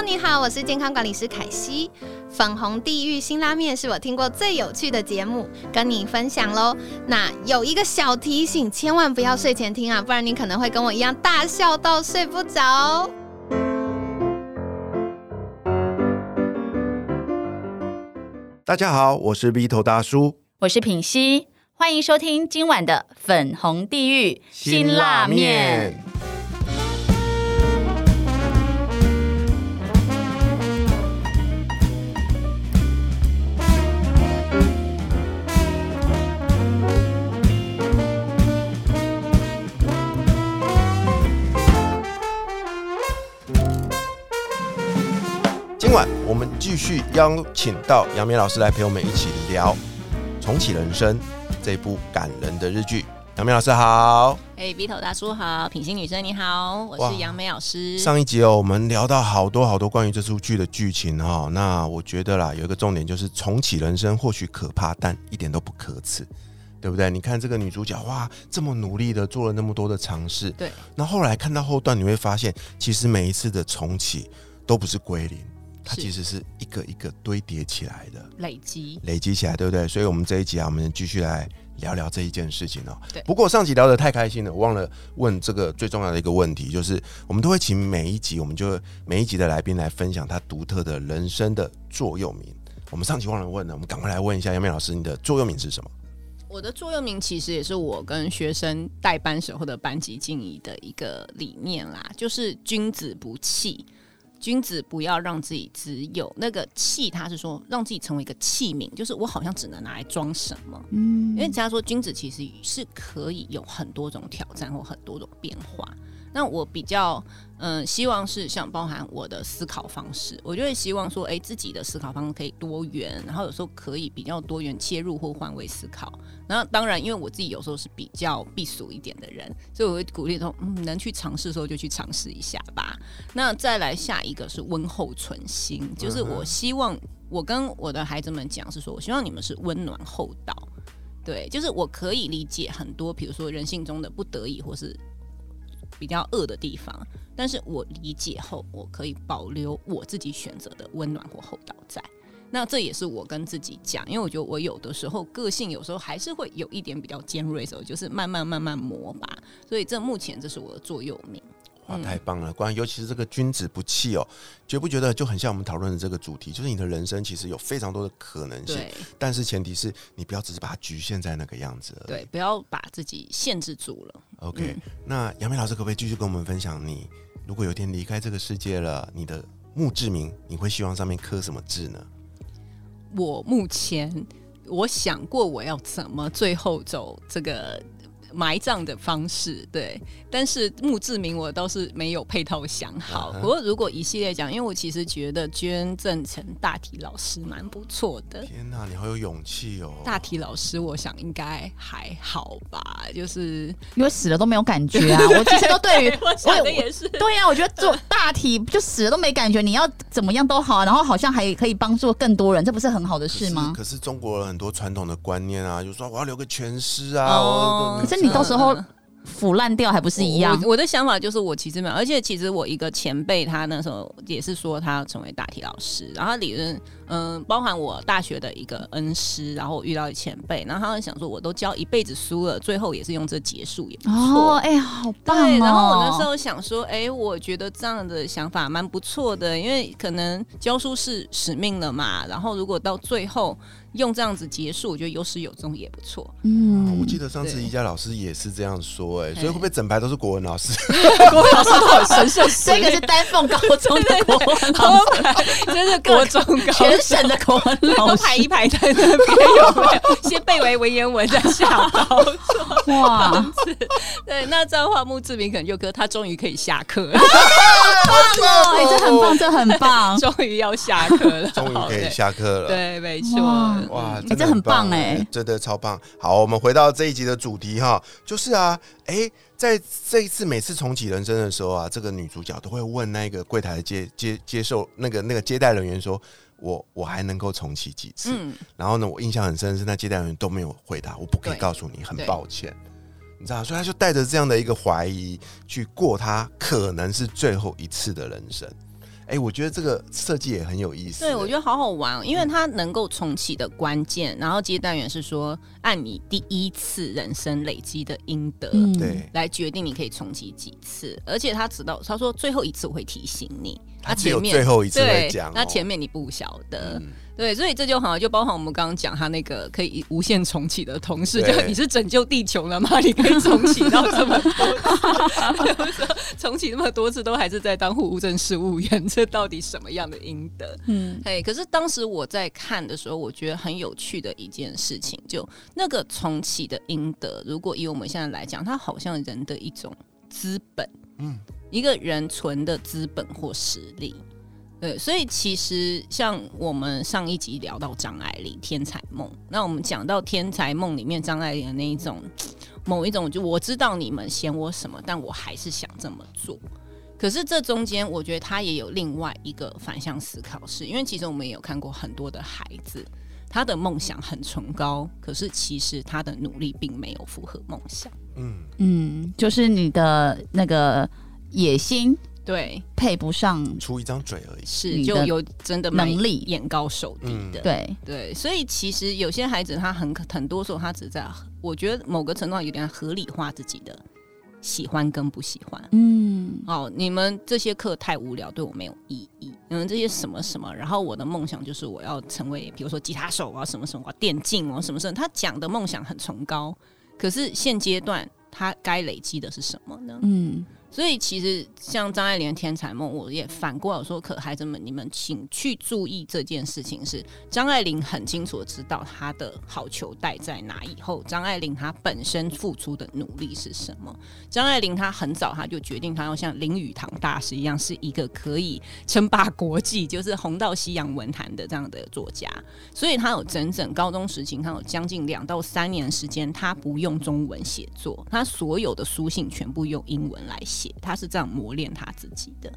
Hello，你好，我是健康管理师凯西。粉红地狱新拉面是我听过最有趣的节目，跟你分享喽。那有一个小提醒，千万不要睡前听啊，不然你可能会跟我一样大笑到睡不着。大家好，我是 V 头大叔，我是品熙，欢迎收听今晚的粉红地狱辛辣面。今晚我们继续邀请到杨明老师来陪我们一起聊《重启人生》这部感人的日剧。杨明老师好，哎，B 头大叔好，品心女生你好，我是杨梅老师。上一集哦，我们聊到好多好多关于这出剧的剧情哈、那我觉得啦，有一个重点就是重启人生或许可怕，但一点都不可耻，对不对？你看这个女主角哇，这么努力的做了那么多的尝试，对，那后来看到后段，你会发现，其实每一次的重启都不是归零，它其实是一个一个堆叠起来的。累积，累积起来，对不对？所以，我们这一集啊，我们继续来聊聊这一件事情哦。对不过上集聊得太开心了，我忘了问这个最重要的一个问题，就是我们都会请每一集，我们就每一集的来宾来分享他独特的人生的座右铭。我们上集忘了问了，我们赶快来问一下杨梅老师，你的座右铭是什么？我的座右铭其实也是我跟学生带班时候的班级经营的一个理念啦，就是君子不器。君子不要让自己只有那个器，他是说让自己成为一个器皿，就是我好像只能拿来装什么。嗯，因为人家说君子其实是可以有很多种挑战或很多种变化。那我比较嗯、希望是像包含我的思考方式，我就会希望说，哎、自己的思考方式可以多元，然后有时候可以比较多元切入或换位思考。然后当然，因为我自己有时候是比较避俗一点的人，所以我会鼓励说，嗯，能去尝试的时候就去尝试一下吧。那再来下一个是温厚存心，就是我希望我跟我的孩子们讲是说，我希望你们是温暖厚道。对，就是我可以理解很多，比如说人性中的不得已或是比较恶的地方，但是我理解后，我可以保留我自己选择的温暖或厚道在。那这也是我跟自己讲，因为我觉得我有的时候个性有时候还是会有一点比较尖锐的时候，就是慢慢慢慢磨吧。所以这目前这是我的座右铭。哇，太棒了！关于尤其是这个君子不器哦，觉不觉得就很像我们讨论的这个主题，就是你的人生其实有非常多的可能性，但是前提是你不要只是把它局限在那个样子而已。对，不要把自己限制住了。OK，、那杨梅老师可不可以继续跟我们分享你，如果有一天离开这个世界了，你的墓志铭你会希望上面刻什么字呢？我目前我想过我要怎么最后走这个埋葬的方式，对，但是墓志铭我倒是没有配套想好。不过如果一系列讲，因为我其实觉得捐赠成大体老师蛮不错的。天哪，你好有勇气哦！大体老师，我想应该还好吧，就是因为死了都没有感觉啊！我其实都对于 我想的也是，对呀、我觉得做大体就死了都没感觉，你要怎么样都好，然后好像还可以帮助更多人，这不是很好的事吗？可是中国人很多传统的观念啊，就说我要留个全尸啊。哦我可是你到时候腐烂掉还不是一样？我我的想法就是，我其实没有，而且其实我一个前辈，他那时候也是说他要成为大体老师，然后理论，嗯、包含我大学的一个恩师，然后我遇到一前辈，然后他们想说，我都教一辈子书了，最后也是用这结束也不错。哦，哎、好棒哦！对，然后我那时候想说，哎、我觉得这样的想法蛮不错的，因为可能教书是使命了嘛，然后如果到最后用这样子结束，我觉得有始有终也不错。嗯我记得上次宜家老师也是这样说、哎，所以会不会整排都是国文老师？国文老师都很神圣 这个是丹凤高中的国文老师，真 是国中高全省的国文老排一排在那边有没有？先背为文言文，再下包。哇，对，那这样的话，墓志铭可能就哥，他终于可以下课了，哦，哎、这很棒，这很棒，终于要下课了，终于可以下课了。对，对，没错。哇哇，哎真的这很棒哎、哎真的超棒。好，我们回到这一集的主题哈，就是啊，哎、在这一次每次重启人生的时候啊，这个女主角都会问那个柜台的接接接受那个那个接待人员说。我我还能够重启几次？嗯，然后呢，我印象很深的是那接待员都没有回答，我不可以告诉你，很抱歉。你知道，所以他就带着这样的一个怀疑去过他可能是最后一次的人生。哎、我觉得这个设计也很有意思。对，我觉得好好玩、哦，因为它能够重启的关键，然后接待员是说按你第一次人生累积的阴德。嗯，对，来决定你可以重启几次，而且他知道，他说最后一次我会提醒你，他只有前面最后一次会对讲哦那前面你不晓得，嗯对，所以这就好像就包含我们刚刚讲他那个可以无限重启的同事，就你是拯救地球了吗？你可以重启到这么多 重启那么多次都还是在当户务政事务员，这到底什么样的阴德？嗯哎，可是当时我在看的时候，我觉得很有趣的一件事情，就那个重启的阴德，如果以我们现在来讲，它好像人的一种资本，嗯嗯，一个人存的资本或实力。对，所以其实像我们上一集聊到张爱玲《天才梦》，那我们讲到《天才梦》里面张爱玲的那一种某一种，就我知道你们嫌我什么，但我还是想这么做。可是这中间，我觉得他也有另外一个反向思考是，因为其实我们也有看过很多的孩子，他的梦想很崇高，可是其实他的努力并没有符合梦想。嗯，嗯，就是你的那个野心对，配不上，出一张嘴而已。是你就有真的能力眼高手低的。对，对，所以其实有些孩子他很可很多时候他只在，我觉得某个程度上有点合理化自己的喜欢跟不喜欢。嗯哦，你们这些课太无聊，对我没有意义。你们这些什么什么，然后我的梦想就是我要成为，比如说吉他手啊，什么什么，电竞哦，什么什么。他讲的梦想很崇高，可是现阶段他该累积的是什么呢？嗯所以其实像张爱玲《天才梦》，我也反过来说，可孩子们，你们请去注意这件事情是张爱玲很清楚的知道她的好球带在哪，以后张爱玲她本身付出的努力是什么。张爱玲她很早她就决定，她要像林语堂大师一样，是一个可以称霸国际，就是红到西洋文坛的这样的作家。所以她有整整高中时期，她有将近两到三年时间，她不用中文写作，她所有的书信全部用英文来写，他是这样磨练他自己的。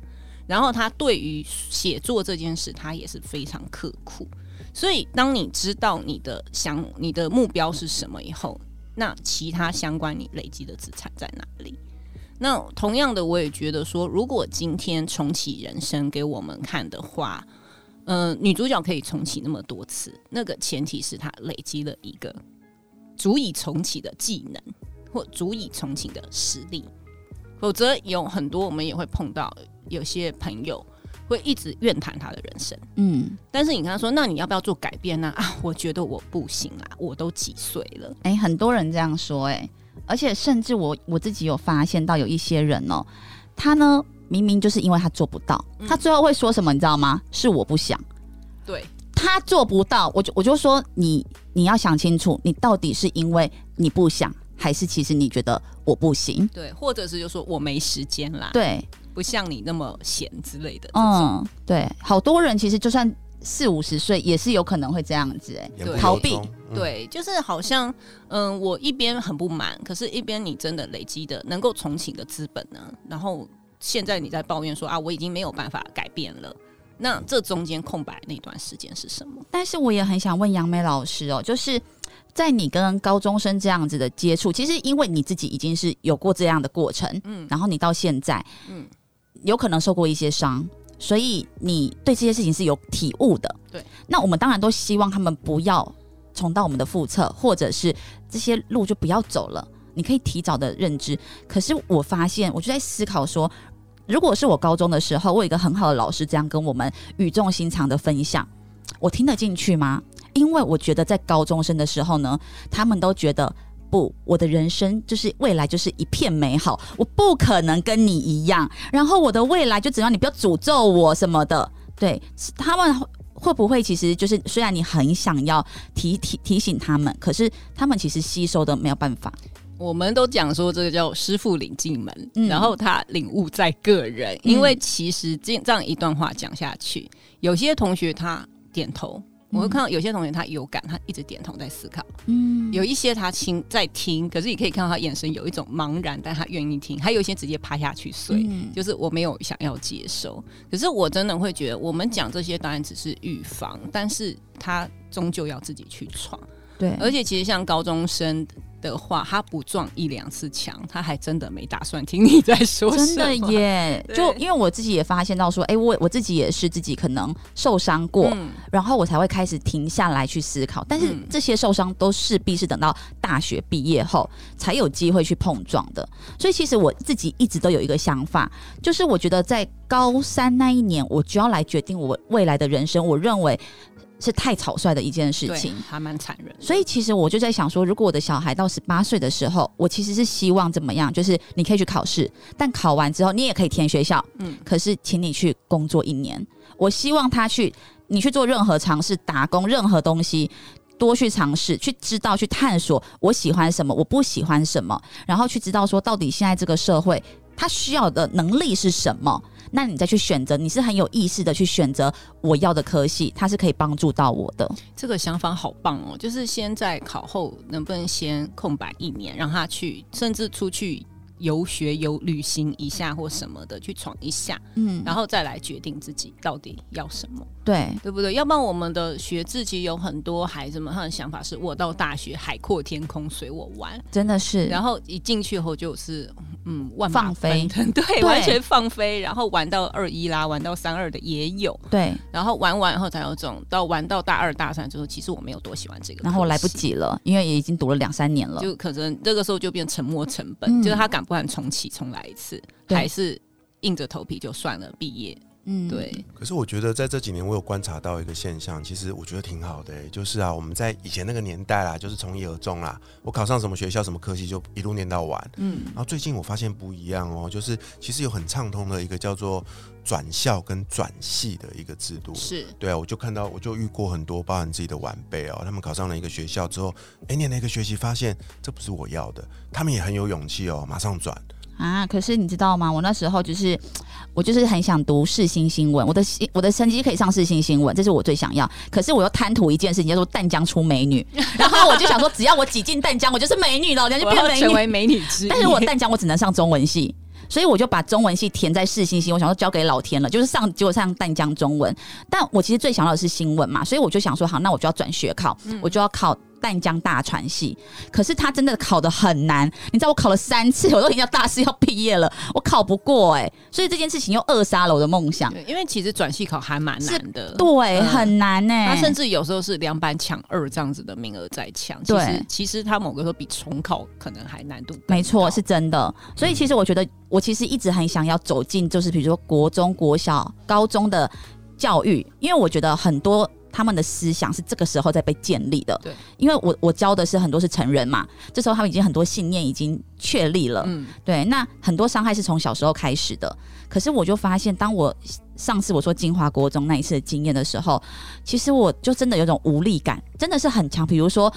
然后他对于写作这件事，他也是非常刻苦。所以，当你知道你的想、你的目标是什么以后，那其他相关你累积的资产在哪里？那同样的，我也觉得说，如果今天重启人生给我们看的话，呃，女主角可以重启那么多次，那个前提是她累积了一个足以重启的技能，或足以重启的实力。否则，有很多我们也会碰到有些朋友会一直怨叹他的人生。嗯，但是你跟他说，那你要不要做改变呢？啊，我觉得我不行啦，我都几岁了。哎、很多人这样说、哎，而且甚至我我自己有发现到有一些人哦，他呢明明就是因为他做不到，嗯他最后会说什么，你知道吗？是我不想。对，他做不到，我就我就说你你要想清楚，你到底是因为你不想，还是其实你觉得我不行？对，或者是就说我没时间啦，对，不像你那么闲之类的。嗯，嗯，对，好多人其实就算四五十岁，也是有可能会这样子、哎，逃避对，就是好像，嗯，我一边很不满，可是一边你真的累积的能够重启的资本呢，然后现在你在抱怨说啊，我已经没有办法改变了。那这中间空白那段时间是什么？但是我也很想问杨梅老师哦，就是在你跟高中生这样子的接触，其实因为你自己已经是有过这样的过程，嗯，然后你到现在，嗯嗯，有可能受过一些伤，所以你对这些事情是有体悟的。对，那我们当然都希望他们不要重蹈我们的覆辙，或者是这些路就不要走了。你可以提早的认知，可是我发现，我就在思考说，如果是我高中的时候，我有一个很好的老师这样跟我们语重心长的分享，我听得进去吗？因为我觉得在高中生的时候呢，他们都觉得不，我的人生就是未来就是一片美好，我不可能跟你一样，然后我的未来就只要你不要诅咒我什么的，对他们。会不会其实就是虽然你很想要提提提醒他们，可是他们其实吸收的没有办法。我们都讲说这个叫师傅领进门，嗯然后他领悟在个人。因为其实这这样一段话讲下去，有些同学他点头，我会看到有些同学他有感，他一直点头在思考；嗯，有一些他听在听，可是你可以看到他眼神有一种茫然，但他愿意听；还有一些直接趴下去睡。嗯。就是我没有想要接受，可是我真的会觉得，我们讲这些当然只是预防，但是他终究要自己去闯。对，而且其实像高中生的话，他不撞一两次墙，他还真的没打算听你在说什真的。耶，就因为我自己也发现到说，哎、我我自己也是自己可能受伤过，嗯然后我才会开始停下来去思考。但是嗯这些受伤都势必是等到大学毕业后才有机会去碰撞的。所以其实我自己一直都有一个想法，就是我觉得在高三那一年，我就要来决定我未来的人生。我认为是太草率的一件事情。，还蛮残忍。所以其实我就在想说，如果我的小孩到十八岁的时候，我其实是希望怎么样？就是你可以去考试，但考完之后你也可以填学校，嗯嗯，可是请你去工作一年。我希望他去，你去做任何尝试，打工任何东西。多去尝试，去知道，去探索我喜欢什么，我不喜欢什么，然后去知道说到底现在这个社会他需要的能力是什么，那你再去选择，你是很有意识的去选择我要的科系，它是可以帮助到我的。这个想法好棒哦！就是先在考后能不能先空白一年，让他去，甚至出去游学、游旅行一下或什么的，去闯一下，嗯，然后再来决定自己到底要什么，对，对不对？要不然我们的学制其实有很多孩子们他的想法是：我到大学海阔天空，随我玩。真的是，然后一进去后就是嗯万马放飞 对，对完全放飞，然后玩到二一啦，玩到三二的也有，对，然后玩完后才有种到玩到大二大三之后，其实我没有多喜欢这个，然后我来不，及了，因为也已经读了两三年了。就可能这个时候就变沉没成本，嗯就是他敢不敢重启重来一次，还是硬着头皮就算了毕业？嗯，对，可是我觉得在这几年，我有观察到一个现象，其实我觉得挺好的、欸，就是啊，我们在以前那个年代啦，就是从一而终啦，我考上什么学校、什么科系就一路念到完。嗯，然后最近我发现不一样哦，就是其实有很畅通的一个叫做转校跟转系的一个制度。是对啊，我就看到，我就遇过很多，包含自己的晚辈哦，他们考上了一个学校之后，哎，念了一个学期，发现这不是我要的，他们也很有勇气哦，马上转。啊，可是你知道吗？我那时候就是，我就是很想读世新新闻，我的新我的成绩可以上世新新闻，这是我最想要。可是我又贪图一件事情，叫做淡江出美女，然后我就想说，只要我挤进淡江，我就是美女了，我就变美女。成为美女之一。但是我淡江我只能上中文系。所以我就把中文系填在世新新，我想说交给老天了，就是上结果上淡江中文。但我其实最想要的是新闻嘛，所以我就想说，好，那我就要转学考，我就要考淡江大传系。可是他真的考的很难，你知道我考了三次，我都已经要大四要毕业了，我考不过哎、所以这件事情又扼杀了我的梦想。对，因为其实转系考还蛮难的，对，嗯。很难哎、他甚至有时候是两班抢二这样子的名额在抢，其对。实其实他某个时候比重考可能还难度没错，是真的。所以其实我觉得，我其实一直很想要走进，就是比如说国中、国小、高中的教育，因为我觉得很多他们的思想是这个时候在被建立的。对，因为我我教的是很多是成人嘛，这时候他们已经很多信念已经确立了。嗯，对，那很多伤害是从小时候开始的。可是我就发现，当我上次我说金华国中那一次的经验的时候，其实我就真的有种无力感，真的是很强。比如说。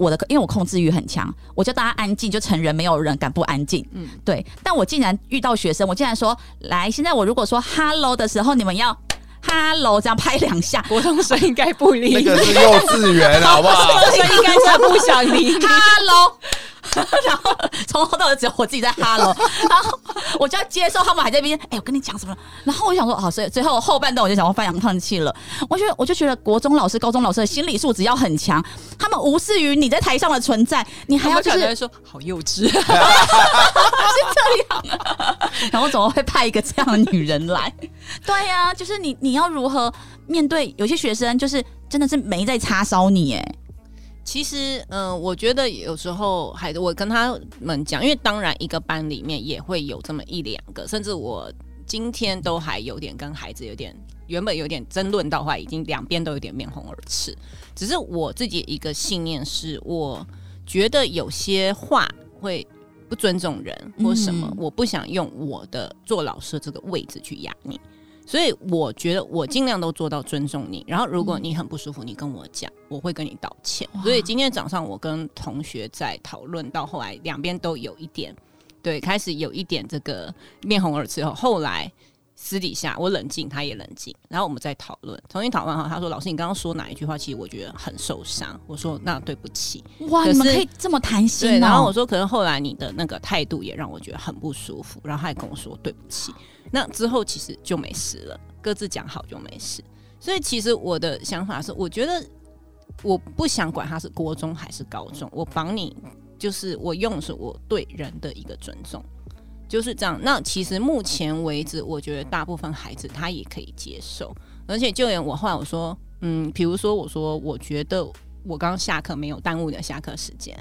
我的，因为我控制欲很强，我叫大家安静，就成人没有人敢不安静。嗯嗯，对。但我竟然遇到学生，我竟然说，来，现在我如果说 hello 的时候，你们要 hello 这样拍两下国中生应该不理那个是幼稚园，好不好？国中生应该是不想理你。，hello。然后从头到尾只有我自己在 hello，然后我就要接受他们还在那边，哎、我跟你讲什么？然后我就想说，哦，所以最后后半段我就想要放扬放弃了。我觉得我就觉得国中老师、高中老师的心理素质要很强，他们无视于你在台上的存在，你还要就是说好幼稚，是这样然后怎么会派一个这样的女人来？对呀、就是你你要如何面对有些学生，就是真的是没在叉烧你哎，其实，嗯、我觉得有时候还我跟他们讲，因为当然一个班里面也会有这么一两个，甚至我今天都还有点跟孩子有点原本有点争论到话，已经两边都有点面红耳赤。只是我自己一个信念是，我觉得有些话会不尊重人或什么，嗯我不想用我的做老师的这个位置去压你。所以我觉得我尽量都做到尊重你，然后如果你很不舒服，你跟我讲，我会跟你道歉。所以今天早上我跟同学在讨论，到后来两边都有一点对，开始有一点这个面红耳赤后，后来私底下我冷静，他也冷静，然后我们再讨论，重新讨论哈，他说：“老师，你刚刚说哪一句话？其实我觉得很受伤。”我说：“那对不起。”哇，你们可以这么谈心。然后我说，可能后来你的那个态度也让我觉得很不舒服，然后他也跟我说对不起。那之后其实就没事了，各自讲好就没事。所以其实我的想法是，我觉得我不想管他是国中还是高中，我帮你就是我用的是我对人的一个尊重，就是这样。那其实目前为止，我觉得大部分孩子他也可以接受，而且就连我后来我说，嗯，比如说我说我觉得我刚刚下课没有耽误你的下课时间。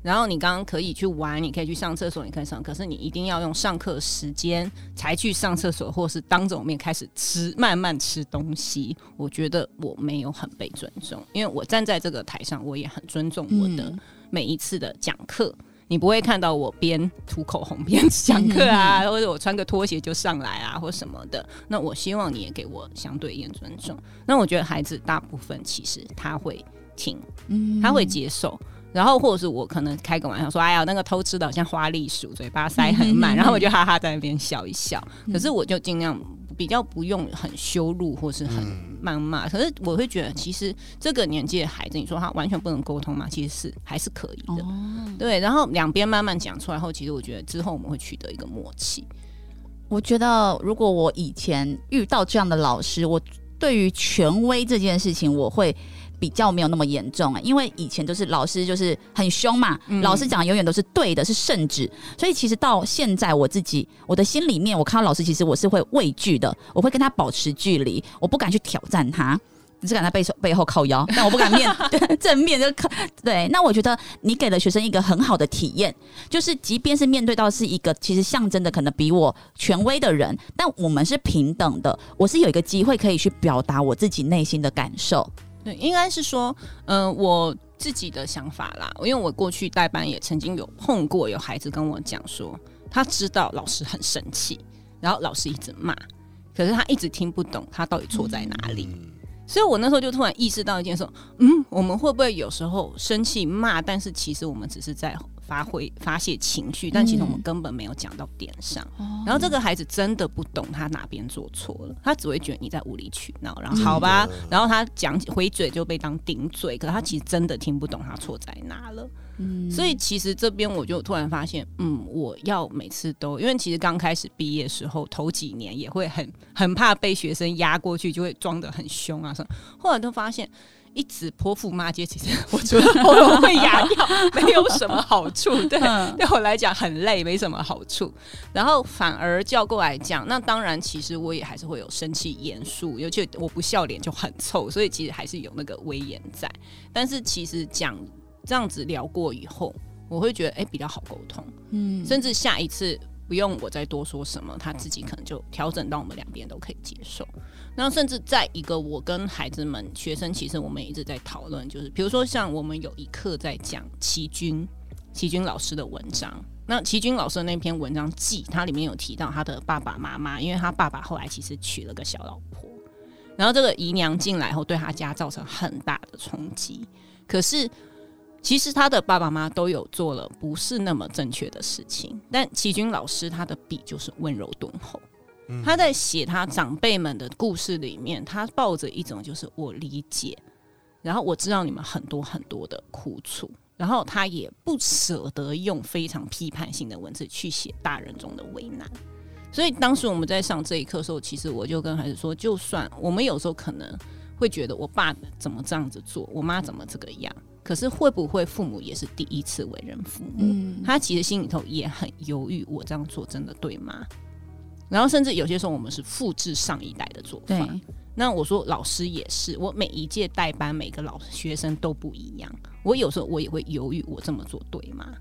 然后你刚刚可以去玩，你可以去上厕所，你可以上，可是你一定要用上课时间才去上厕所，或是当着我面开始吃，慢慢吃东西。我觉得我没有很被尊重，因为我站在这个台上，我也很尊重我的每一次的讲课。你不会看到我边涂口红边 讲课啊，或者我穿个拖鞋就上来啊，或什么的。那我希望你也给我相对应尊重。那我觉得孩子大部分其实他会听，他会接受。然后，或者是我可能开个玩笑说：“哎呀，那个偷吃的好像花栗鼠，嘴巴塞很满。”然后我就哈哈在那边笑一笑。可是我就尽量比较不用很羞辱或是很谩骂。可是我会觉得，其实这个年纪的孩子，你说他完全不能沟通嘛？其实是还是可以的。对，然后两边慢慢讲出来后，其实我觉得之后我们会取得一个默契。我觉得如果我以前遇到这样的老师，我对于权威这件事情，我会。比较没有那么严重啊，因为以前都是老师就是很凶嘛，老师讲永远都是对的，是圣旨。所以其实到现在我自己，我的心里面，我看到老师，其实我是会畏惧的，我会跟他保持距离，我不敢去挑战他，只是敢在背后背后靠腰，但我不敢面 正面就靠。对，那我觉得你给了学生一个很好的体验，就是即便是面对到是一个其实象征的可能比我权威的人，但我们是平等的，我是有一个机会可以去表达我自己内心的感受。对，应该是说，嗯，我自己的想法啦。因为我过去代班也曾经有碰过，有孩子跟我讲说，他知道老师很生气，然后老师一直骂，可是他一直听不懂他到底错在哪里。所以我那时候就突然意识到一件事，嗯，我们会不会有时候生气骂，但是其实我们只是在。发挥发泄情绪，但其实我们根本没有讲到点上。然后这个孩子真的不懂他哪边做错了，他只会觉得你在无理取闹。然后好吧，然后他讲回嘴就被当顶嘴，可是他其实真的听不懂他错在哪了。嗯，所以其实这边我就突然发现，嗯，我要每次都，因为其实刚开始毕业时候头几年也会很很怕被学生压过去，就会装的很凶啊什么。后来都发现。一直泼妇骂街，其实 我觉得喉咙会哑掉，没有什么好处。对，对我来讲很累，没什么好处。然后反而叫过来讲，那当然，其实我也还是会有生气、严肃，尤其我不笑脸就很臭，所以其实还是有那个威严在。但是其实讲这样子聊过以后，我会觉得哎比较好沟通，嗯，甚至下一次。不用我再多说什么，他自己可能就调整到我们两边都可以接受。那甚至在一个我跟孩子们、学生，其实我们一直在讨论，就是比如说像我们有一课在讲齐军，齐军老师的文章。那齐军老师的那篇文章记，他里面有提到他的爸爸妈妈，因为他爸爸后来其实娶了个小老婆，然后这个姨娘进来后对他家造成很大的冲击。可是。其实他的爸爸妈妈都有做了不是那么正确的事情，但齐军老师他的笔就是温柔敦厚，他在写他长辈们的故事里面，他抱着一种就是我理解，然后我知道你们很多很多的苦楚，然后他也不舍得用非常批判性的文字去写大人中的为难，所以当时我们在上这一课的时候，其实我就跟孩子说，就算我们有时候可能会觉得我爸怎么这样子做，我妈怎么这个样。可是会不会父母也是第一次为人父母？他其实心里头也很犹豫，我这样做真的对吗？然后甚至有些时候我们是复制上一代的做法。那我说老师也是，我每一届代班每个老学生都不一样，我有时候我也会犹豫，我这么做对吗？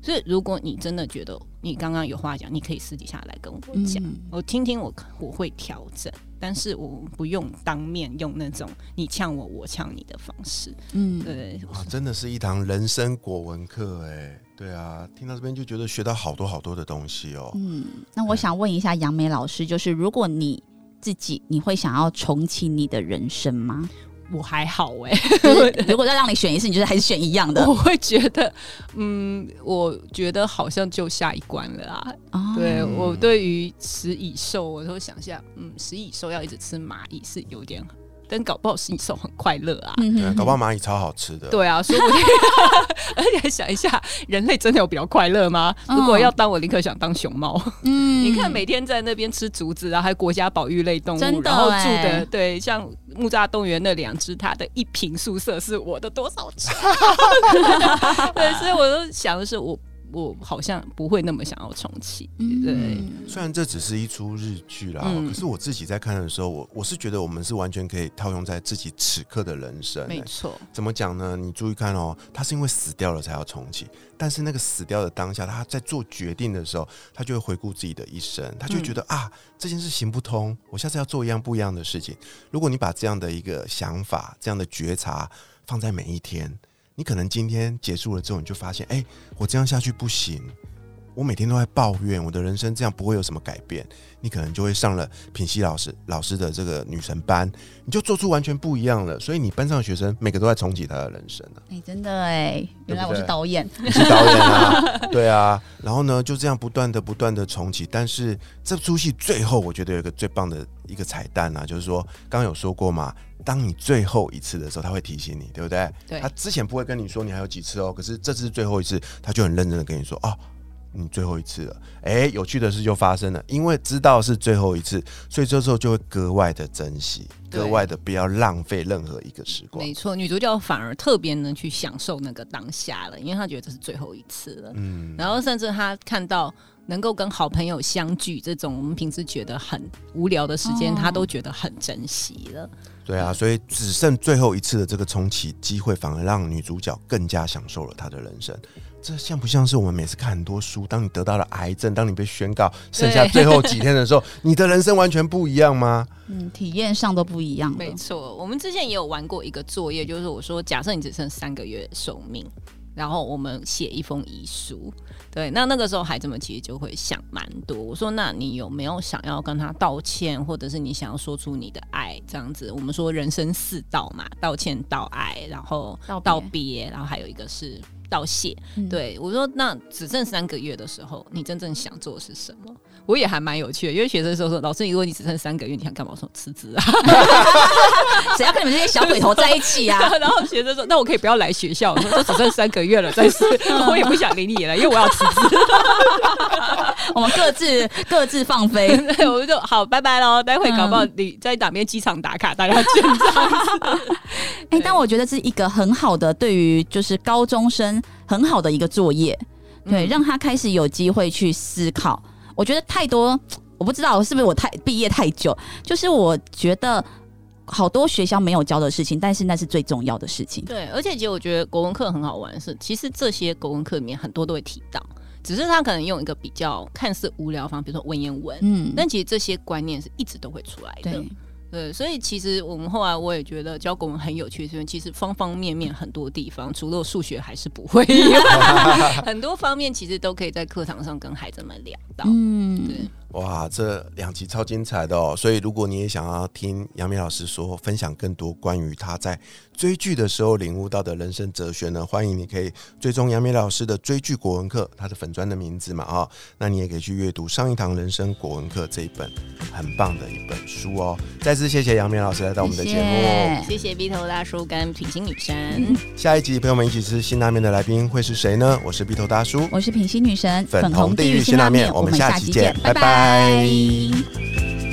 所以，如果你真的觉得你刚刚有话讲，你可以私底下来跟我讲，我听听，我我会调整，但是我不用当面用那种你呛我，我呛你的方式。嗯，对，哇，真的是一堂人生国文课，哎，对啊，听到这边就觉得学到好多好多的东西哦。嗯，那我想问一下杨梅老师，就是如果你自己，你会想要重启你的人生吗？我还好哎，如果要让你选一次，你觉得还是选一样的？我会觉得，嗯，我觉得好像就下一关了啊。对我对于食蚁兽，我都想下，嗯，食蚁兽要一直吃蚂蚁是有点。但搞不好是你手很快乐啊，嗯搞不好蚂蚁超好吃的。对啊，说不定。而且想一下，人类真的有比较快乐吗？如果要当，我立刻想当熊猫。嗯，你看每天在那边吃竹子啊，还有国家保育类动物，然后住的对，像木栅动物园那两只，它的一平宿舍是我的多少只？对，所以我就想的是我。我好像不会那么想要重启，对。虽然这只是一出日剧啦，可是我自己在看的时候，我我是觉得我们是完全可以套用在自己此刻的人生。没错，怎么讲呢？你注意看哦，他是因为死掉了才要重启，但是那个死掉的当下，他在做决定的时候，他就会回顾自己的一生，他就觉得啊，这件事行不通，我下次要做一样不一样的事情。如果你把这样的一个想法、这样的觉察放在每一天。你可能今天结束了之后，你就发现，哎，我这样下去不行。我每天都在抱怨，我的人生这样不会有什么改变。你可能就会上了品熙老师老师的这个女神班，你就做出完全不一样了。所以你班上的学生每个都在重启他的人生啊！哎，真的哎，原来我是导演，你是导演啊？对啊。然后呢，就这样不断的不断的重启。但是这出戏最后，我觉得有一个最棒的一个彩蛋啊，就是说，刚刚有说过嘛。当你最后一次的时候，他会提醒你，对不对？对。他之前不会跟你说你还有几次哦，可是这次最后一次，他就很认真的跟你说：“哦，你最后一次了。”哎，有趣的事就发生了，因为知道是最后一次，所以这时候就会格外的珍惜，格外的不要浪费任何一个时光。没错，女主角反而特别能去享受那个当下了，因为她觉得这是最后一次了。嗯。然后甚至她看到。能够跟好朋友相聚，这种我们平时觉得很无聊的时间，他都觉得很珍惜了。对啊，所以只剩最后一次的这个重启机会，反而让女主角更加享受了她的人生。这像不像是我们每次看很多书，当你得到了癌症，当你被宣告剩下最后几天的时候，你的人生完全不一样吗？嗯，体验上都不一样。没错，我们之前也有玩过一个作业，就是我说，假设你只剩三个月寿命。然后我们写一封遗书，对，那那个时候孩子们其实就会想蛮多。我说，那你有没有想要跟他道歉，或者是你想要说出你的爱这样子？我们说人生四道嘛，道歉、道爱，然后道别，然后还有一个是。道谢，对我说，那只剩三个月的时候，你真正想做的是什么？我也还蛮有趣的，因为学生说说，老师，如果你只剩三个月，你想干嘛？说辞职啊？谁要跟你们这些小鬼头在一起啊？然后学生说，那我可以不要来学校，说都只剩三个月了，但是 我也不想理你了，因为我要辞职。我们各自各自放飞，我就好，拜拜喽。待会搞不好你在哪边机场打卡，大家见这样子。哎，但我觉得是一个很好的，对于就是高中生很好的一个作业，对，让他开始有机会去思考。我觉得太多，我不知道是不是我太毕业太久，就是我觉得好多学校没有教的事情，但是那是最重要的事情。对，而且其实我觉得国文课很好玩，是其实这些国文课里面很多都会提到，只是他可能用一个比较看似无聊方，比如说文言文，嗯，但其实这些观念是一直都会出来的。对，所以其实我们后来我也觉得教国文很有趣，因为其实方方面面很多地方，除了数学还是不会，很多方面其实都可以在课堂上跟孩子们聊到。嗯，对。哇，这两集超精彩的哦！所以如果你也想要听杨明老师说分享更多关于他在追剧的时候领悟到的人生哲学呢，欢迎你可以追踪杨明老师的追剧国文课，他的粉砖的名字嘛啊，那你也可以去阅读上一堂人生国文课这一本很棒的一本书哦。再次谢谢杨明老师来到我们的节目，谢谢鼻头大叔跟品心女神。下一集陪我们一起吃辛拉面的来宾会是谁呢？我是鼻头大叔，我是品心女神，粉红地狱辛拉面，我们下期见，拜拜。拜。